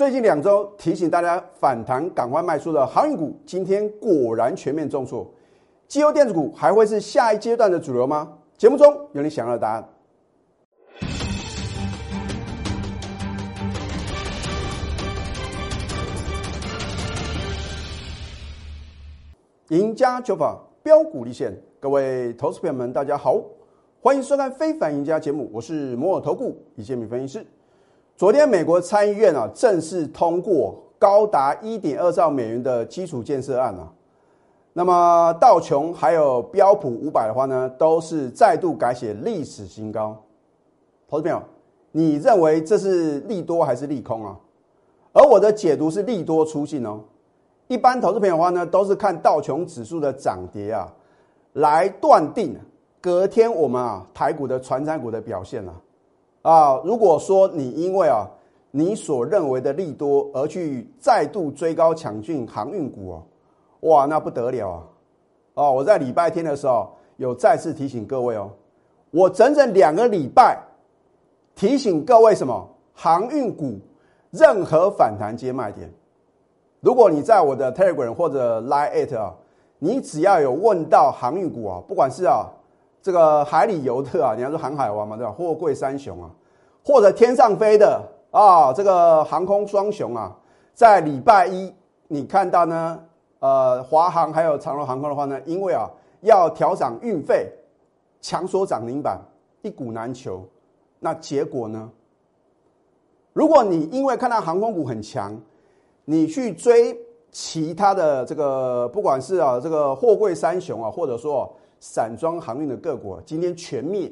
最近两周提醒大家反弹赶快卖出的航运股，今天果然全面重挫。机油电子股还会是下一阶段的主流吗？节目中有你想要的答案。赢家九法标股立现，各位投资朋友们，大家好，欢迎收看《非凡赢家》节目，我是摩尔投顾李建民分析师。昨天，美国参议院啊正式通过高达一点二兆美元的基础建设案啊，那么道琼还有标普五百的话呢，都是再度改写历史新高。投资朋友，你认为这是利多还是利空啊？而我的解读是利多出尽哦。一般投资朋友的话呢，都是看道琼指数的涨跌啊，来断定隔天我们啊台股的传产股的表现啊。啊，如果说你因为啊你所认为的利多而去再度追高抢进航运股哦，哇，那不得了啊！哦，我在礼拜天的时候有再次提醒各位哦，我整整两个礼拜提醒各位什么？航运股任何反弹皆卖点。如果你在我的 Telegram 或者 Line at 啊，你只要有问到航运股啊，不管是啊这个海里游的啊，你要说航海王嘛对吧？货柜三雄啊，或者天上飞的啊，这个航空双雄啊，在礼拜一你看到呢，呃，华航还有长荣航空的话呢，因为啊要调涨运费，强缩涨停板，一股难求。那结果呢？如果你因为看到航空股很强，你去追其他的这个，不管是啊这个货柜三雄啊，或者说散装航运的个股，今天全灭，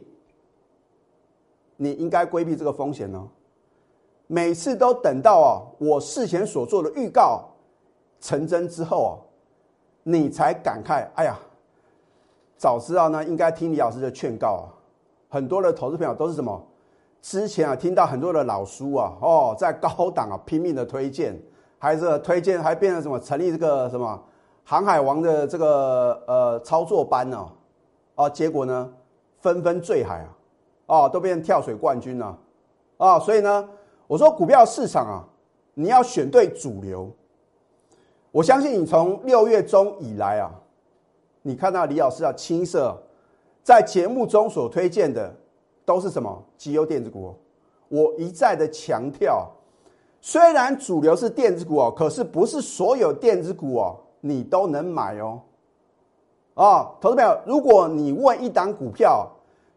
你应该规避这个风险呢。每次都等到啊我事前所做的预告成真之后啊，你才感慨，哎呀，早知道呢应该听李老师的劝告啊。很多的投资朋友都是什么？之前啊听到很多的老书啊，哦，在高档啊拼命的推荐。还是推荐，还变成什么？成立这个什么航海王的这个呃操作班呢？啊，结果呢，纷纷坠海啊，啊，都变成跳水冠军了，啊，所以呢，我说股票市场啊，你要选对主流。我相信你从六月中以来啊，你看到李老师啊，青色在节目中所推荐的都是什么？绩优电子股。我一再的强调。虽然主流是电子股哦，可是不是所有电子股哦，你都能买哦。啊，投资朋友，如果你问一档股票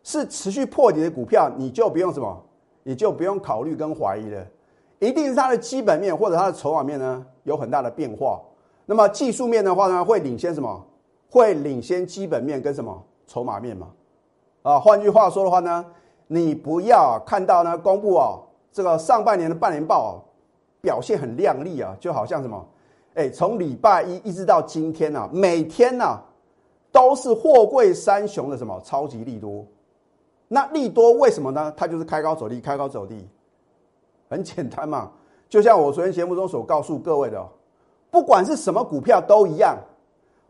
是持续破底的股票，你就不用什么，你就不用考虑跟怀疑了，一定是它的基本面或者它的筹码面呢有很大的变化。那么技术面的话呢，会领先什么？会领先基本面跟什么筹码面嘛？啊，换句话说的话呢，你不要看到呢公布哦这个上半年的半年报。表现很亮丽啊，就好像什么，哎，从礼拜一一直到今天呐，每天呐都是货柜三雄的什么超级利多。那利多为什么呢？它就是开高走低，开高走低，很简单嘛。就像我昨天节目中所告诉各位的，不管是什么股票都一样，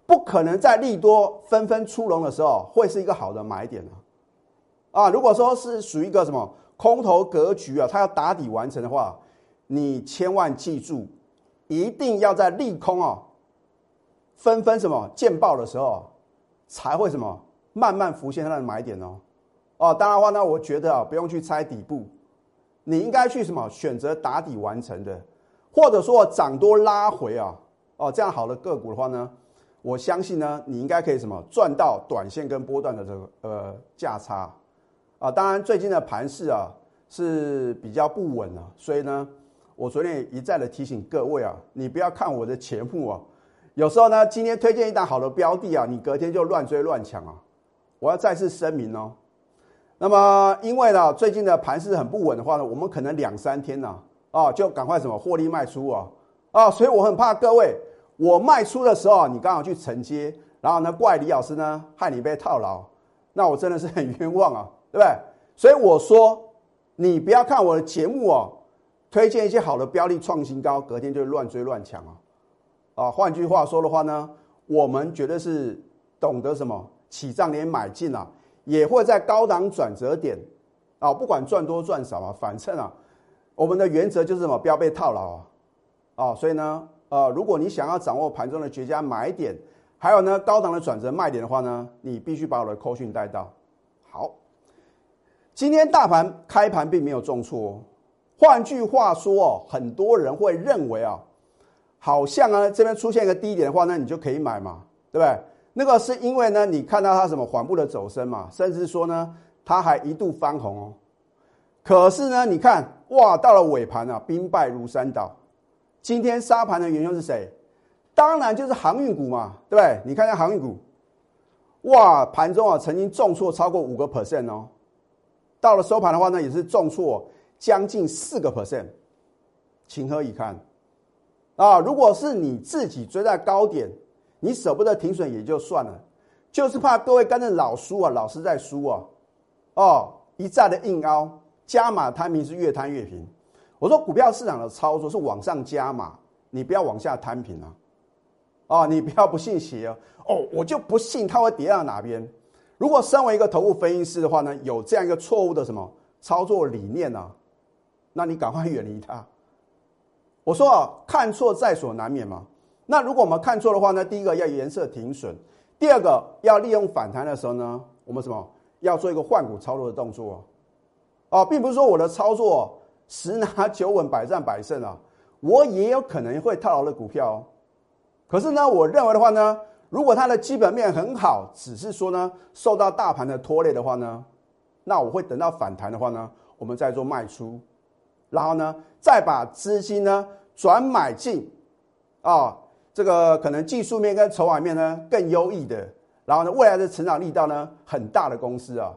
不可能在利多纷纷出笼的时候会是一个好的买点啊。啊，如果说是属于一个什么空头格局啊，它要打底完成的话。你千万记住，一定要在利空啊，纷纷什么见报的时候，才会什么慢慢浮现它的买点哦。哦，当然的话呢，我觉得啊，不用去猜底部，你应该去什么选择打底完成的，或者说涨多拉回啊，哦，这样好的个股的话呢，我相信呢，你应该可以什么赚到短线跟波段的这个呃价差啊。当然，最近的盘势啊是比较不稳啊，所以呢。我昨天一再的提醒各位啊，你不要看我的节目啊，有时候呢，今天推荐一档好的标的啊，你隔天就乱追乱抢啊。我要再次声明哦，那么因为呢，最近的盘势很不稳的话呢，我们可能两三天呢，啊，就赶快什么获利卖出啊，啊，所以我很怕各位，我卖出的时候你刚好去承接，然后呢，怪李老师呢害你被套牢，那我真的是很冤枉啊，对不对？所以我说，你不要看我的节目哦。推荐一些好的标的创新高，隔天就乱追乱抢啊！啊，换句话说的话呢，我们绝对是懂得什么起涨点买进啊，也会在高档转折点啊，不管赚多赚少啊，反正啊，我们的原则就是什么，不要被套牢啊！啊，所以呢，呃，如果你想要掌握盘中的绝佳买点，还有呢高档的转折卖点的话呢，你必须把我的扣讯带到。好，今天大盘开盘并没有重挫，哦换句话说哦，很多人会认为啊，好像啊这边出现一个低点的话，那你就可以买嘛，对不对？那个是因为呢，你看到它什么缓步的走升嘛，甚至说呢，它还一度翻红哦。可是呢，你看哇，到了尾盘啊，兵败如山倒。今天杀盘的元凶是谁？当然就是航运股嘛，对不对？你看一下航运股，哇，盘中啊曾经重挫超过五个 percent 哦。到了收盘的话呢，也是重挫将近四个 percent，情何以堪啊？如果是你自己追在高点。你舍不得停损也就算了，就是怕各位跟着老输啊，老是在输啊，哦，一再的硬凹加码摊平是越摊越平。我说股票市场的操作是往上加码，你不要往下摊平啊，哦，你不要不信邪哦，哦，我就不信它会跌到哪边。如果身为一个头部分析师的话呢，有这样一个错误的什么操作理念呢，那你赶快远离它。我说啊，看错在所难免嘛。那如果我们看错的话呢？第一个要颜色停损，第二个要利用反弹的时候呢，我们什么要做一个换股操作的动作哦，并不是说我的操作十拿九稳百战百胜啊，我也有可能会套牢的股票哦。可是呢，我认为的话呢，如果它的基本面很好，只是说呢受到大盘的拖累的话呢，那我会等到反弹的话呢，我们再做卖出，然后呢再把资金呢转买进啊。这个可能技术面跟筹码面呢更优异的，然后呢未来的成长力道呢很大的公司啊，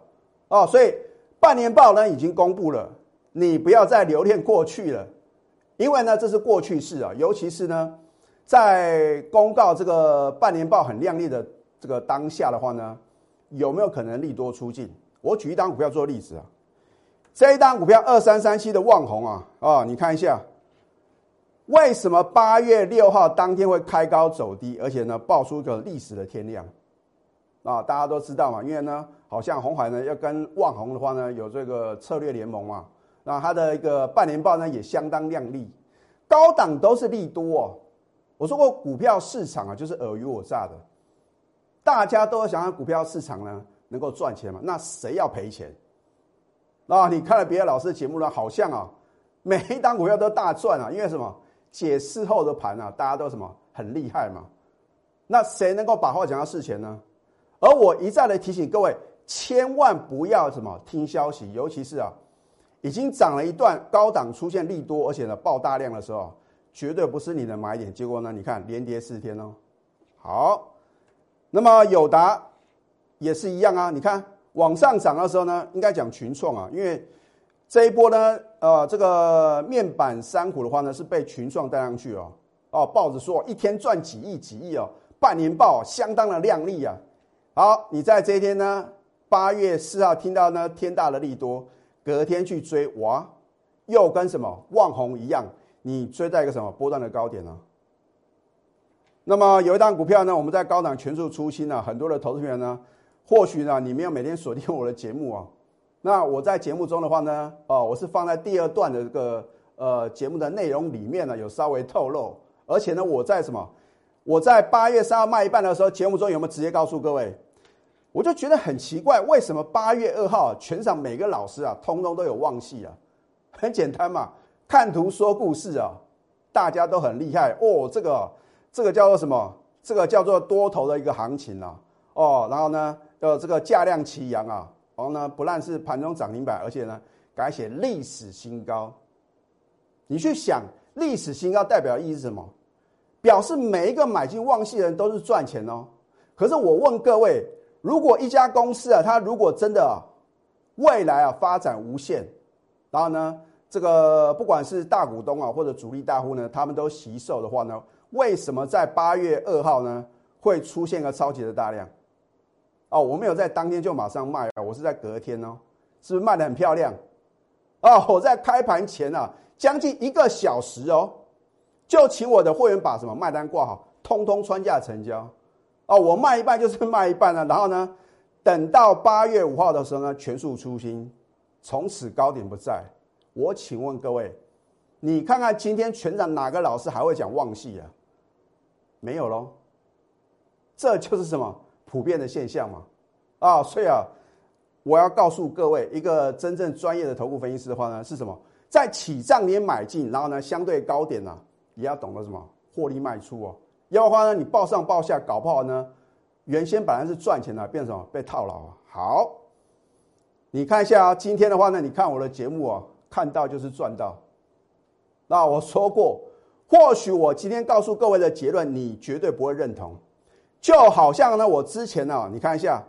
哦，所以半年报呢已经公布了，你不要再留恋过去了，因为呢这是过去式啊，尤其是呢在公告这个半年报很亮丽的这个当下的话呢，有没有可能利多出尽？我举一档股票做例子啊，这一档股票二三三七的旺宏啊，啊，你看一下。为什么八月六号当天会开高走低，而且呢爆出一个历史的天量啊？大家都知道嘛，因为呢，好像红海呢要跟旺宏的话呢有这个策略联盟嘛，那它的一个半年报呢也相当亮丽，高档都是利多。我说过股票市场啊就是尔虞我诈的，大家都想要股票市场呢能够赚钱嘛，那谁要赔钱？啊，你看了别的老师的节目呢，好像啊 每一档股票都大赚啊，因为什么？解释后的盘啊，大家都什么很厉害嘛？那谁能够把话讲到事前呢？而我一再的提醒各位，千万不要什么听消息，尤其是啊，已经涨了一段高档出现利多，而且呢爆大量的时候，绝对不是你的买点。结果呢，你看连跌四天哦。好，那么友达也是一样啊。你看往上涨的时候呢，应该讲群创啊，因为。这一波呢，呃，这个面板三股的话呢，是被群创带上去哦。哦，报纸说一天赚几亿几亿哦，半年报相当的亮丽啊。好，你在这一天呢，八月四号听到呢天大的利多，隔天去追，哇，又跟什么旺红一样，你追在一个什么波段的高点呢？那么有一档股票呢，我们在高档全数出清了，很多的投资人呢，或许呢你没有每天锁定我的节目啊。那我在节目中的话呢，哦，我是放在第二段的这个呃节目的内容里面呢，有稍微透露。而且呢，我在什么？我在八月三号卖一半的时候，节目中有没有直接告诉各位？我就觉得很奇怪，为什么八月二号全场每个老师啊，通通都有旺戏啊？很简单嘛，看图说故事啊，大家都很厉害哦。这个这个叫做什么？这个叫做多头的一个行情啊。哦，然后呢，呃，这个价量齐扬啊。然后呢，不但是盘中涨停板，而且呢，改写历史新高。你去想，历史新高代表意义是什么？表示每一个买进旺系人都是赚钱哦。可是我问各位，如果一家公司啊，它如果真的未来啊发展无限，然后呢，这个不管是大股东啊或者主力大户呢，他们都吸售的话呢，为什么在八月二号呢会出现个超级的大量？哦，我没有在当天就马上卖啊，我是在隔天哦，是不是卖的很漂亮？啊，我在开盘前啊，将近一个小时哦，就请我的会员把什么卖单挂好，通通穿价成交。哦，我卖一半就是卖一半了，然后呢，等到八月五号的时候呢，全数出清，从此高点不在。我请问各位，你看看今天全场哪个老师还会讲旺系啊？没有喽。这就是什么普遍的现象嘛？啊，所以啊，我要告诉各位，一个真正专业的投顾分析师的话呢，是什么？在起涨点买进，然后呢，相对高点呢，也要懂得什么获利卖出哦。要不然呢，你报上报下，搞不好呢，原先本来是赚钱的，变成什么被套牢啊？好，你看一下啊，今天的话呢，你看我的节目啊，看到就是赚到。那我说过，或许我今天告诉各位的结论，你绝对不会认同。就好像呢，我之前呢，你看一下，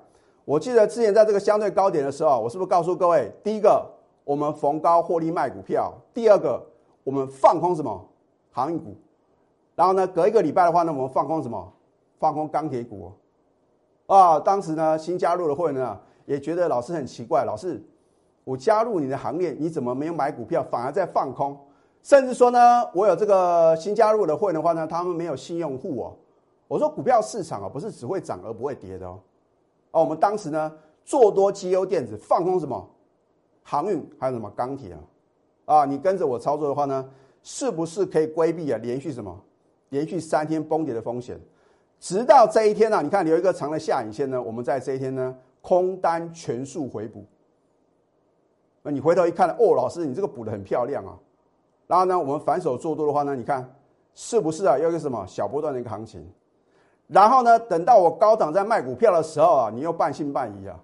我记得之前在这个相对高点的时候，我是不是告诉各位，第一个？我们逢高获利卖股票。第二个，我们放空什么航运股？然后呢，隔一个礼拜的话呢，我们放空什么？放空钢铁股。啊，当时呢，新加入的会员呢，也觉得老师很奇怪，老师，我加入你的行列，你怎么没有买股票，反而在放空？甚至说呢，我有这个新加入的会员的话呢，他们没有新用户哦。我说股票市场啊，不是只会涨而不会跌的哦。哦，我们当时呢，做多绩优电子，放空什么？航运还有什么钢铁啊？啊，你跟着我操作的话呢，是不是可以规避啊连续什么连续三天崩跌的风险？直到这一天呢，你看留一个长的下影线呢，我们在这一天呢空单全数回补。那你回头一看，哦，老师你这个补的很漂亮啊。然后呢，我们反手做多的话呢，你看是不是啊？要个什么小波段的一个行情？然后呢，等到我高档在卖股票的时候啊，你又半信半疑啊。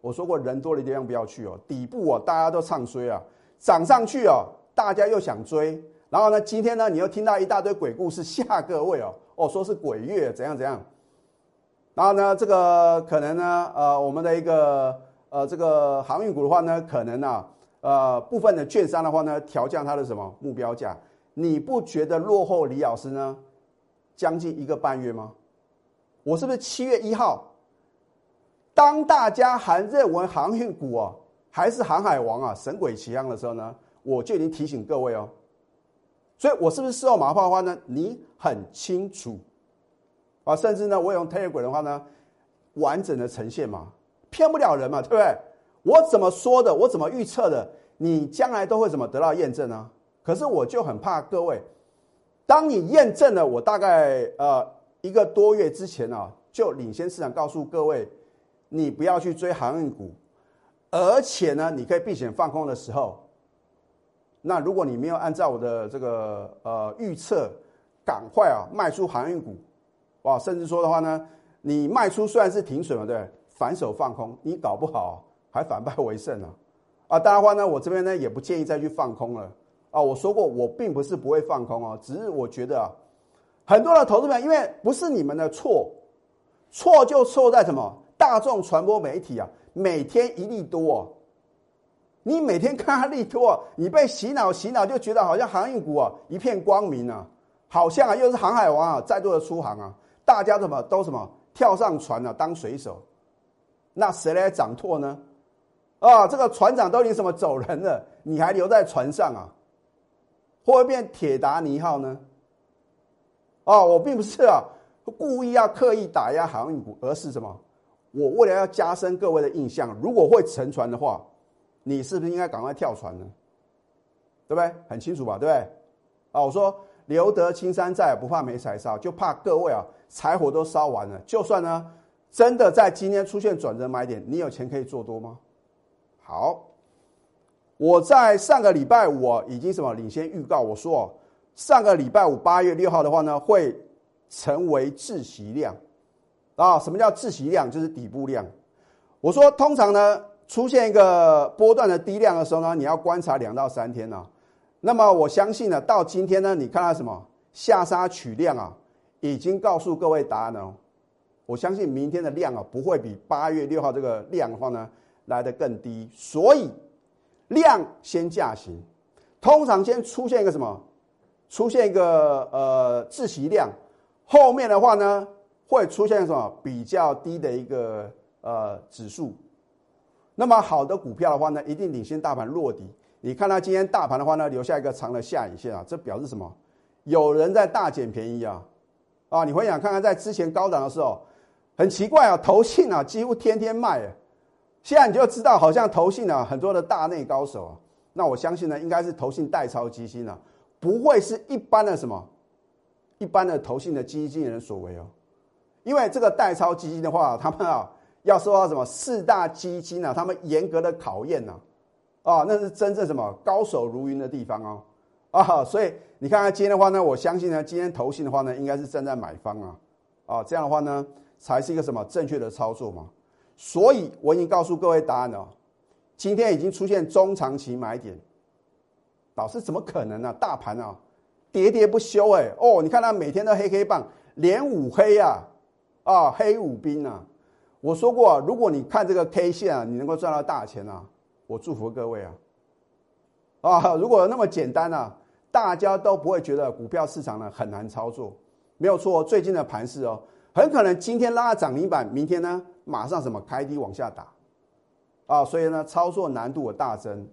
我说过，人多的地方不要去哦。底部啊，大家都唱衰啊，涨上去哦，大家又想追。然后呢，今天呢，你又听到一大堆鬼故事吓各位哦。哦，说是鬼月怎样怎样。然后呢，这个可能呢，呃，我们的一个呃这个航运股的话呢，可能呢，呃部分的券商的话呢，调降它的什么目标价。你不觉得落后李老师呢，将近一个半月吗？我是不是七月一号？当大家还认为航运股啊还是航海王啊神鬼奇航的时候呢，我就已经提醒各位哦。所以我是不是事后马后炮的话呢？你很清楚啊，甚至呢，我用 Telegram 的话呢，完整的呈现嘛，骗不了人嘛，对不对？我怎么说的，我怎么预测的，你将来都会怎么得到验证呢？可是我就很怕各位，当你验证了，我大概呃一个多月之前啊，就领先市场告诉各位。你不要去追航运股，而且呢，你可以避险放空的时候，那如果你没有按照我的这个呃预测，赶快啊卖出航运股，哇，甚至说的话呢，你卖出虽然是停损了，对，反手放空，你搞不好还反败为胜呢，啊，当然话呢，我这边呢也不建议再去放空了，啊，我说过我并不是不会放空哦，只是我觉得啊，很多的投资者因为不是你们的错，错就错在什么？大众传播媒体啊，每天一利多，你每天看它利多，你被洗脑洗脑，就觉得好像航运股啊一片光明啊，好像啊又是航海王啊再度的出航啊，大家怎么都什么跳上船啊当水手，那谁来掌舵呢？啊，这个船长都已经什么走人了，你还留在船上啊？会不会变铁达尼号呢？哦，我并不是啊故意要刻意打压航运股，而是什么？我为了要加深各位的印象，如果会沉船的话，你是不是应该赶快跳船呢？对不对？很清楚吧？对不对？啊，我说留得青山在，不怕没柴烧，就怕各位啊，柴火都烧完了。就算呢，真的在今天出现转折买点，你有钱可以做多吗？好，我在上个礼拜五已经什么领先预告，我说上个礼拜五八月六号的话呢，会成为窒息量。啊，什么叫自习量？就是底部量。我说，通常呢，出现一个波段的低量的时候呢，你要观察两到三天呢。那么我相信呢，到今天呢，你看到什么下杀取量啊，已经告诉各位答案了。我相信明天的量啊，不会比八月六号这个量的话呢来的更低。所以量先价行，通常先出现一个什么？出现一个呃自习量，后面的话呢？会出现什么比较低的一个呃指数？那么好的股票的话呢，一定领先大盘落底。你看到今天大盘的话呢，留下一个长的下影线啊，这表示什么？有人在大捡便宜啊！啊，你回想看看，在之前高档的时候，很奇怪啊，投信啊几乎天天卖，现在你就知道，好像投信啊很多的大内高手啊，那我相信呢，应该是投信代抄基金啊，不会是一般的什么一般的投信的基金经理人所为哦。因为这个代抄基金的话，他们啊要受到什么四大基金啊，他们严格的考验呢，啊，那是真正什么高手如云的地方哦，啊，所以你看看今天的话呢，我相信呢，今天投信的话呢，应该是站在买方啊，啊，这样的话呢，才是一个什么正确的操作嘛。所以我已经告诉各位答案了，今天已经出现中长期买点，老师怎么可能呢？大盘啊，喋喋不休哎，哦，你看它每天都黑黑棒，连五黑啊。啊，黑五兵啊！我说过，如果你看这个 K 线啊，你能够赚到大钱啊，我祝福各位啊！啊，如果那么简单啊，大家都不会觉得股票市场呢很难操作，没有错。最近的盘势哦，很可能今天拉涨停板，明天呢马上什么开低往下打，啊，所以呢操作难度大增。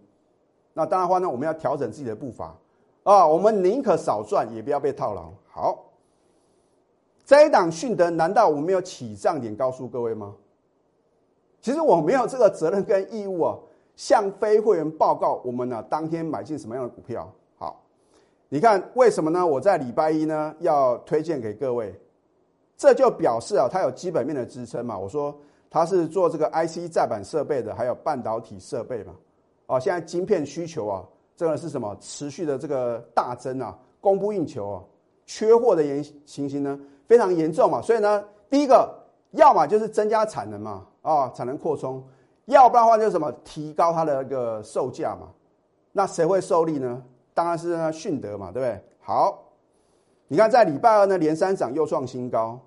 那当然话呢，我们要调整自己的步伐啊，我们宁可少赚，也不要被套牢。好。这一档迅德，难道我没有起涨点告诉各位吗？其实我没有这个责任跟义务啊，向非会员报告我们呢当天买进什么样的股票。好，你看为什么呢？我在礼拜一呢要推荐给各位，这就表示啊，它有基本面的支撑嘛。我说它是做这个 IC 载板设备的，还有半导体设备嘛。哦，现在晶片需求啊，这个是什么持续的这个大增啊，供不应求啊，缺货的严情形呢？非常严重嘛，所以呢，第一个要么就是增加产能嘛，啊，产能扩充；要不然的话就是什么，提高它的一个售价嘛。那谁会受利呢？当然是迅德嘛，对不对？好，你看在礼拜二呢，连三涨又创新高。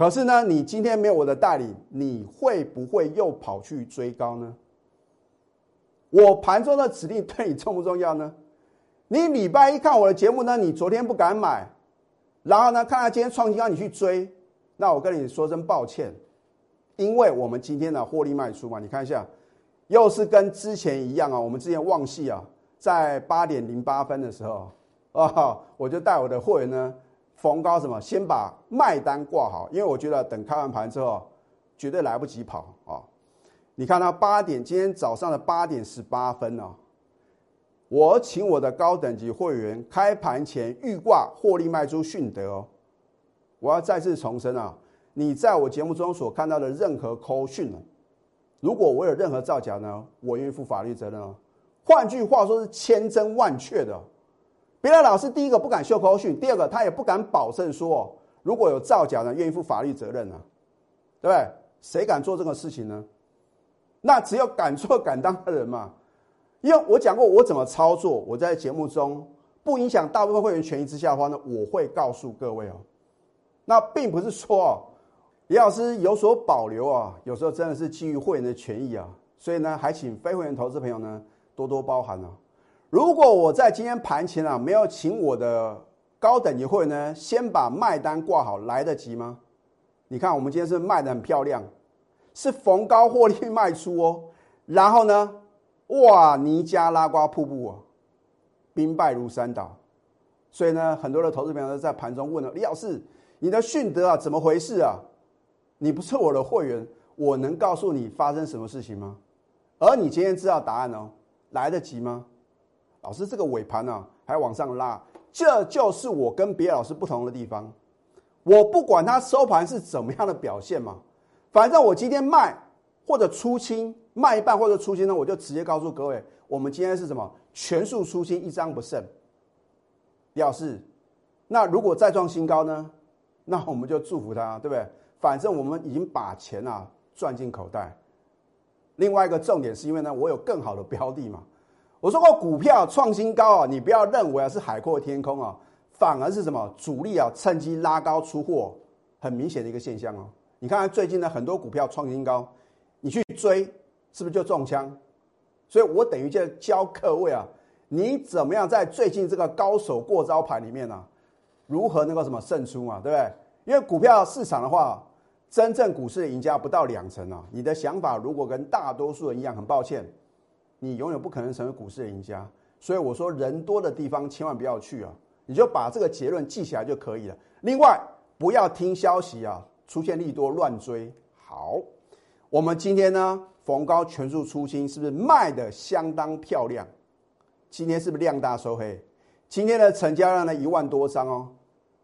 可是呢，你今天没有我的代理，你会不会又跑去追高呢？我盘中的指令对你重不重要呢？你礼拜一看我的节目呢，你昨天不敢买。然后呢，看到今天创新高，你去追，那我跟你说声抱歉，因为我们今天的获利卖出嘛，你看一下，又是跟之前一样啊。我们之前旺系啊，在八点零八分的时候啊，我就带我的会员呢逢高什么，先把卖单挂好，因为我觉得等开完盘之后，绝对来不及跑啊。你看到八点，今天早上的八点十八分呢。我请我的高等级会员开盘前预挂获利卖出迅德哦，我要再次重申啊，你在我节目中所看到的任何扣讯如果我有任何造假呢，我愿意负法律责任哦。换句话说，是千真万确的。别的老师第一个不敢秀口讯，第二个他也不敢保证说，如果有造假呢，愿意负法律责任啊，对不对？谁敢做这个事情呢？那只有敢做敢当的人嘛。因为我讲过我怎么操作，我在节目中不影响大部分会员权益之下的话呢，我会告诉各位哦。那并不是说哦，李老师有所保留啊，有时候真的是基于会员的权益啊，所以呢，还请非会员投资朋友呢多多包涵啊。如果我在今天盘前啊没有请我的高等级会呢，先把卖单挂好，来得及吗？你看我们今天是卖的很漂亮，是逢高获利卖出哦，然后呢？哇，尼加拉瓜瀑布啊，兵败如山倒，所以呢，很多的投资朋友都在盘中问了李老师：“你的迅德啊，怎么回事啊？你不是我的会员，我能告诉你发生什么事情吗？而你今天知道答案哦，来得及吗？老师，这个尾盘呢还往上拉，这就是我跟别的老师不同的地方。我不管它收盘是怎么样的表现嘛，反正我今天卖或者出清。”卖一半或者出清呢，我就直接告诉各位，我们今天是什么全数出清，一张不剩。表示，那如果再创新高呢，那我们就祝福他，对不对？反正我们已经把钱啊赚进口袋。另外一个重点是因为呢，我有更好的标的嘛。我说过，股票创新高啊，你不要认为啊是海阔天空啊，反而是什么主力啊趁机拉高出货，很明显的一个现象哦。你看看最近呢，很多股票创新高，你去追。是不是就中枪？所以我等于就教各位啊，你怎么样在最近这个高手过招盘里面呢？如何能够什么胜出嘛？对不对？因为股票市场的话，真正股市的赢家不到两成啊。你的想法如果跟大多数人一样，很抱歉，你永远不可能成为股市的赢家。所以我说，人多的地方千万不要去啊！你就把这个结论记起来就可以了。另外，不要听消息啊，出现利多乱追。好，我们今天呢？逢高全数出清，是不是卖的相当漂亮？今天是不是量大收黑？今天的成交量呢一万多张哦，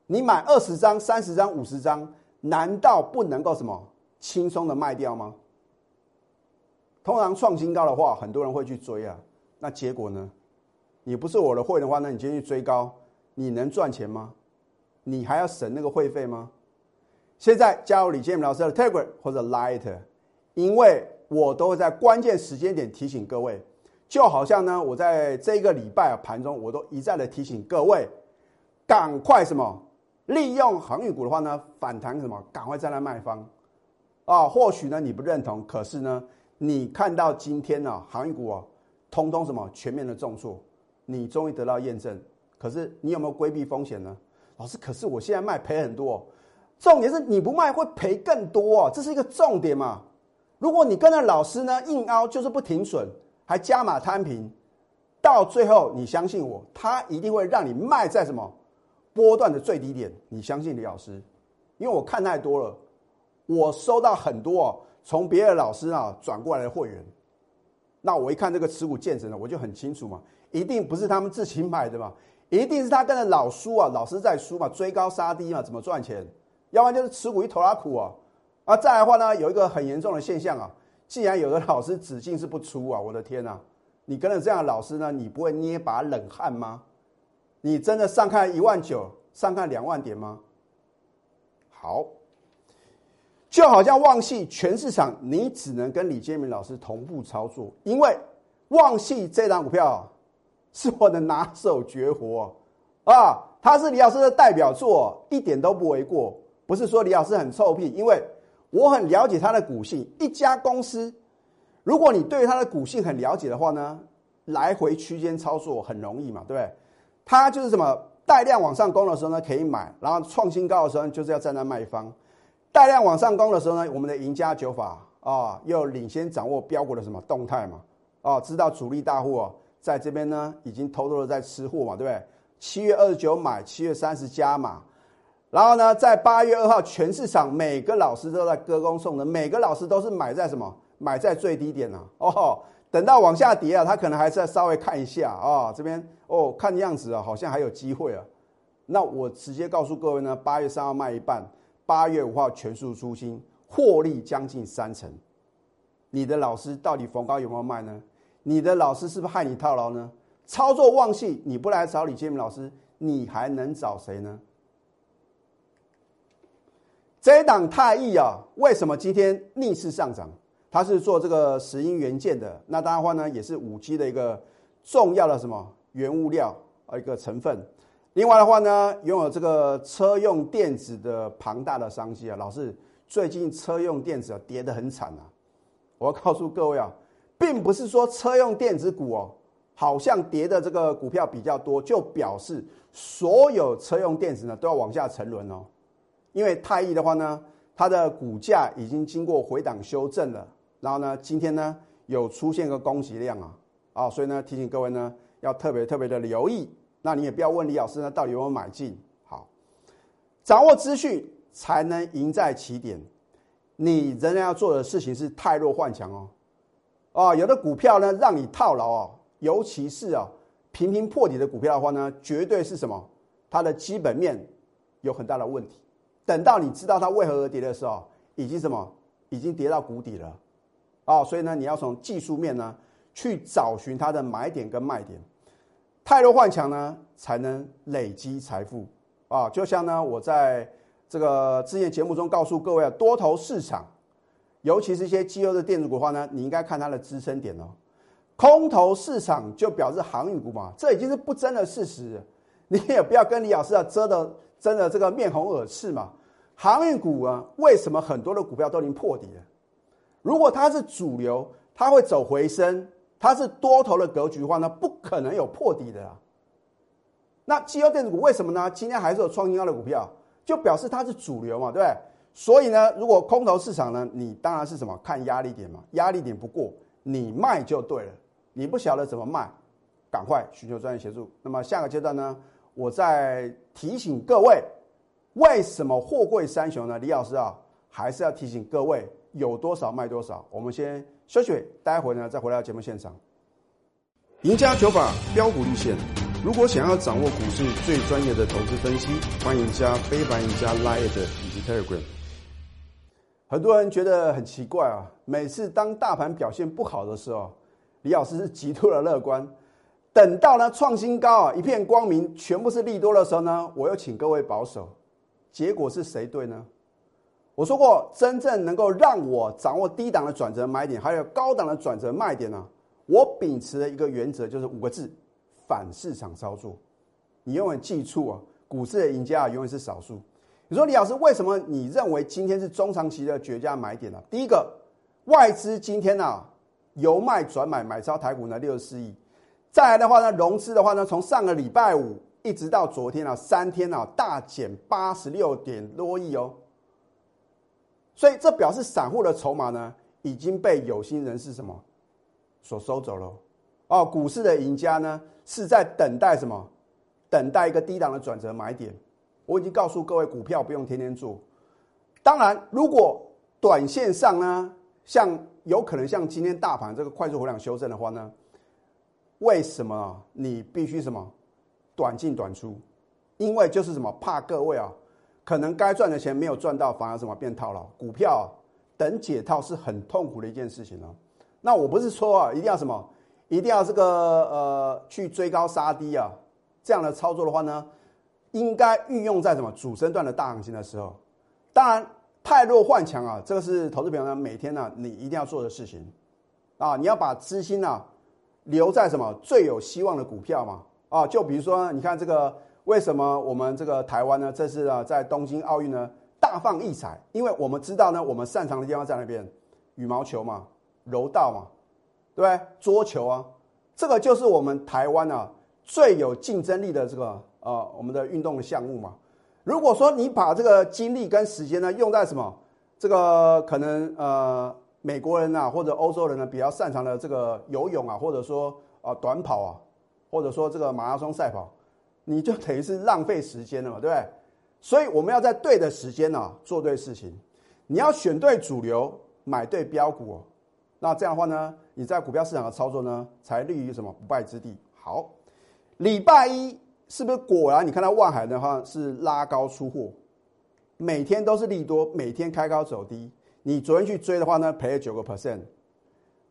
你买二十张、三十张、五十张，难道不能够什么轻松的卖掉吗？通常创新高的话，很多人会去追啊，那结果呢？你不是我的会的话，那你今天去追高，你能赚钱吗？你还要省那个会费吗？现在加入李建明老师的 Telegram 或者 Light，因为我都会在关键时间点提醒各位，就好像呢，我在这一个礼拜盘中，我都一再的提醒各位，赶快什么利用航运股的话呢，反弹什么，赶快再来卖方啊！或许呢你不认同，可是呢，你看到今天呢航运股啊，通通什么全面的重挫。你终于得到验证，可是你有没有规避风险呢？老师，可是我现在卖赔很多，重点是你不卖会赔更多啊，这是一个重点嘛。如果你跟着老师呢硬凹，就是不停损，还加码摊平，到最后你相信我，他一定会让你卖在什么波段的最低点。你相信李老师，因为我看太多了，我收到很多从别的老师啊转过来的会员，那我一看这个持股见证了，我就很清楚嘛。一定不是他们自己买的嘛，一定是他跟着老叔啊，老师在输嘛，追高杀低嘛，怎么赚钱？要不然就是持股一头拉苦啊。啊，再来的话呢，有一个很严重的现象啊，既然有的老师止进是不出啊，我的天呐，你跟着这样的老师呢，你不会捏把冷汗吗？你真的上看一万九，上看两万点吗？好，就好像旺系全市场，你只能跟李建明老师同步操作，因为旺系这张股票。是我的拿手绝活 啊！他是李老师的代表作，一点都不为过。不是说李老师很臭屁，因为我很了解他的股性。一家公司，如果你对他的股性很了解的话呢，来回区间操作很容易嘛，对不对？他就是什么带量往上攻的时候呢，可以买；然后创新高的时候，就是要站在卖方。大量往上攻的时候呢，我们的赢家九法啊，又领先掌握标股的什么动态嘛？哦，知道主力大户哦。在这边呢，已经偷偷的在吃货嘛，对不对？七月二十九买，七月三十加码，然后呢，在八月二号，全市场每个老师都在歌功颂德，每个老师都是买在什么？买在最低点呢？哦，等到往下跌啊，他可能还是要稍微看一下啊，这边哦，看样子啊，好像还有机会啊。那我直接告诉各位呢，八月三号卖一半，八月五号全数出清，获利将近三成。你的老师到底逢高有没有卖呢？你的老师是不是害你套牢呢？操作忘戏，你不来找李建明老师，你还能找谁呢？这一档太易啊，为什么今天逆势上涨？它是做这个石英元件的，那当然话呢，也是五 G 的一个重要的什么原物料啊一个成分。另外的话呢，拥有这个车用电子的庞大的商机啊。老师，最近车用电子啊跌得很惨啊，我要告诉各位啊。并不是说车用电子股哦，好像跌的这个股票比较多，就表示所有车用电子呢都要往下沉沦哦。因为泰益的话呢，它的股价已经经过回档修正了，然后呢，今天呢有出现个供给量啊，啊，所以呢提醒各位呢要特别特别的留意。那你也不要问李老师呢到底有没有买进，好，掌握资讯才能赢在起点。你仍然要做的事情是太弱换强哦。啊，有的股票呢让你套牢啊，尤其是啊频频破底的股票的话呢，绝对是什么？它的基本面有很大的问题。等到你知道它为何而跌的时候，已经什么？已经跌到谷底了。哦，所以呢，你要从技术面呢去找寻它的买点跟卖点。太弱换强呢，才能累积财富啊。就像呢，我在这个之前节目中告诉各位啊，多头市场。尤其是一些绩优的电子股的话呢，你应该看它的支撑点哦。空头市场就表示航运股嘛，这已经是不争的事实。你也不要跟李老师啊遮的真的这个面红耳赤嘛。航运股啊，为什么很多的股票都已经破底了？如果它是主流，它会走回升，它是多头的格局的话呢，不可能有破底的啊。那绩优电子股为什么呢？今天还是有创新高的股票，就表示它是主流嘛，对不对？所以呢，如果空头市场呢，你当然是什么看压力点嘛，压力点不过，你卖就对了。你不晓得怎么卖，赶快寻求专业协助。那么下个阶段呢，我再提醒各位，为什么货柜三雄呢？李老师啊，还是要提醒各位有多少卖多少。我们先休息，待会呢再回到节目现场。赢家九法标股立线。如果想要掌握股市最专业的投资分析，欢迎加非凡、赢家 Line 以及 Telegram。很多人觉得很奇怪啊，每次当大盘表现不好的时候，李老师是极度的乐观；等到呢创新高啊，一片光明，全部是利多的时候呢，我又请各位保守。结果是谁对呢？我说过，真正能够让我掌握低档的转折买点，还有高档的转折卖点呢？我秉持的一个原则就是五个字。反市场操作，你永远记住啊，股市的赢家永远是少数。你说李老师，为什么你认为今天是中长期的绝佳买点呢？第一个，外资今天呢由卖转买，买超台股呢六十四亿。再来的话呢，融资的话呢，从上个礼拜五一直到昨天啊，三天啊大减八十六点多亿哦。所以这表示散户的筹码呢已经被有心人士什么所收走了。哦，股市的赢家呢是在等待什么？等待一个低档的转折买点。我已经告诉各位，股票不用天天做。当然，如果短线上呢，像有可能像今天大盘这个快速回量修正的话呢，为什么你必须什么短进短出？因为就是什么怕各位啊，可能该赚的钱没有赚到，反而什么变套牢。股票等解套是很痛苦的一件事情哦。那我不是说啊，一定要什么？一定要这个呃去追高杀低啊，这样的操作的话呢，应该运用在什么主升段的大行情的时候。当然，太弱换强啊，这个是投资朋友呢每天呢你一定要做的事情啊。你要把资金呢留在什么最有希望的股票嘛啊，就比如说你看这个为什么我们这个台湾呢这次啊在东京奥运呢大放异彩？因为我们知道呢我们擅长的地方在那边，羽毛球嘛，柔道嘛。对不对，桌球啊，这个就是我们台湾啊最有竞争力的这个呃我们的运动的项目嘛。如果说你把这个精力跟时间呢用在什么这个可能呃美国人啊或者欧洲人呢比较擅长的这个游泳啊或者说啊短跑啊或者说这个马拉松赛跑，你就等于是浪费时间了嘛，对不对？所以我们要在对的时间呢做对事情，你要选对主流，买对标股。那这样的话呢，你在股票市场的操作呢，才立于什么不败之地。好，礼拜一是不是果然你看到万海的话是拉高出货，每天都是利多，每天开高走低。你昨天去追的话呢，赔了九个 percent。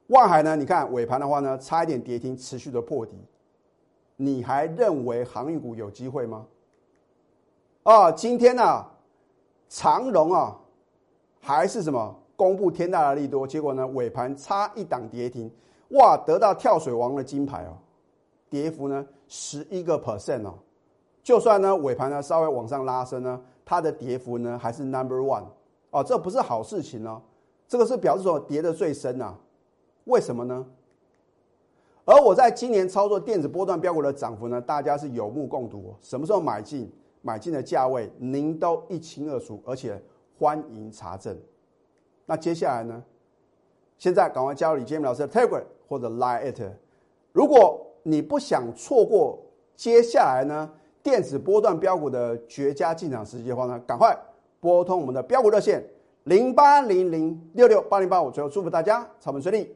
万海呢，你看尾盘的话呢，差一点跌停，持续的破底。你还认为航运股有机会吗？啊，今天呢，长荣啊，还是什么？公布天大的利多，结果呢尾盘差一档跌停，哇，得到跳水王的金牌哦，跌幅呢十一个 percent 哦，就算呢尾盘呢稍微往上拉升呢，它的跌幅呢还是 number one 哦，这不是好事情哦，这个是表示说跌的最深呐，为什么呢？而我在今年操作电子波段标股的涨幅呢，大家是有目共睹，什么时候买进，买进的价位您都一清二楚，而且欢迎查证。那接下来呢？现在赶快加入李建明老师的 Telegram 或者 Line it。如果你不想错过接下来呢电子波段标股的绝佳进场时机的话呢，赶快拨通我们的标股热线零八零零六六八零八五。最后祝福大家操盘顺利，